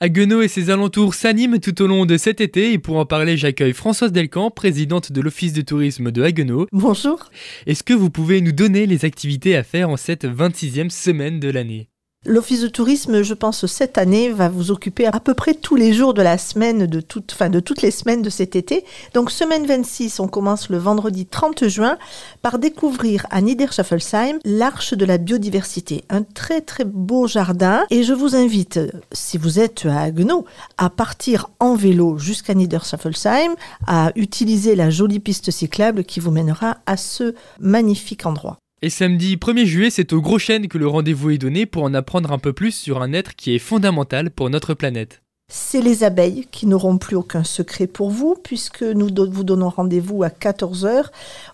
Haguenau et ses alentours s'animent tout au long de cet été et pour en parler, j'accueille Françoise Delcamp, présidente de l'Office de tourisme de Haguenau. Bonjour. Est-ce que vous pouvez nous donner les activités à faire en cette 26e semaine de l'année? L'Office de tourisme, je pense, cette année va vous occuper à peu près tous les jours de la semaine, de, toute, de toutes les semaines de cet été. Donc, semaine 26, on commence le vendredi 30 juin par découvrir à Niederschaffelsheim l'Arche de la biodiversité. Un très très beau jardin. Et je vous invite, si vous êtes à Haguenau, à partir en vélo jusqu'à Niederschaffelsheim, à utiliser la jolie piste cyclable qui vous mènera à ce magnifique endroit. Et samedi 1er juillet, c'est au Gros Chêne que le rendez-vous est donné pour en apprendre un peu plus sur un être qui est fondamental pour notre planète. C'est les abeilles qui n'auront plus aucun secret pour vous, puisque nous vous donnons rendez-vous à 14h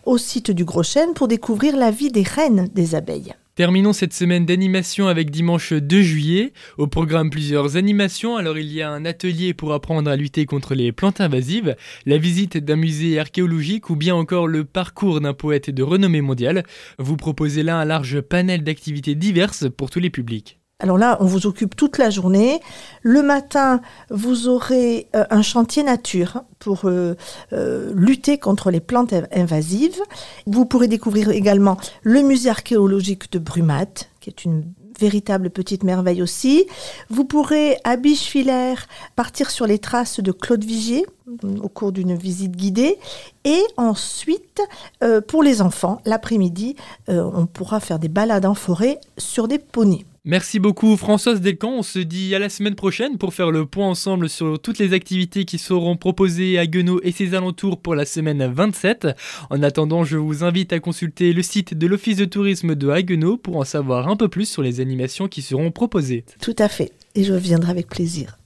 au site du Gros Chêne pour découvrir la vie des reines des abeilles. Terminons cette semaine d'animation avec dimanche 2 juillet. Au programme plusieurs animations. Alors il y a un atelier pour apprendre à lutter contre les plantes invasives, la visite d'un musée archéologique ou bien encore le parcours d'un poète de renommée mondiale. Vous proposez là un large panel d'activités diverses pour tous les publics. Alors là, on vous occupe toute la journée. Le matin, vous aurez euh, un chantier nature pour euh, euh, lutter contre les plantes invasives. Vous pourrez découvrir également le musée archéologique de Brumat, qui est une véritable petite merveille aussi. Vous pourrez à Bichevillers partir sur les traces de Claude Vigier au cours d'une visite guidée. Et ensuite, pour les enfants, l'après-midi, on pourra faire des balades en forêt sur des poneys. Merci beaucoup Françoise Delcamp, on se dit à la semaine prochaine pour faire le point ensemble sur toutes les activités qui seront proposées à Guenot et ses alentours pour la semaine 27. En attendant, je vous invite à consulter le site de l'Office de tourisme de Haguenau pour en savoir un peu plus sur les animations qui seront proposées. Tout à fait, et je viendrai avec plaisir.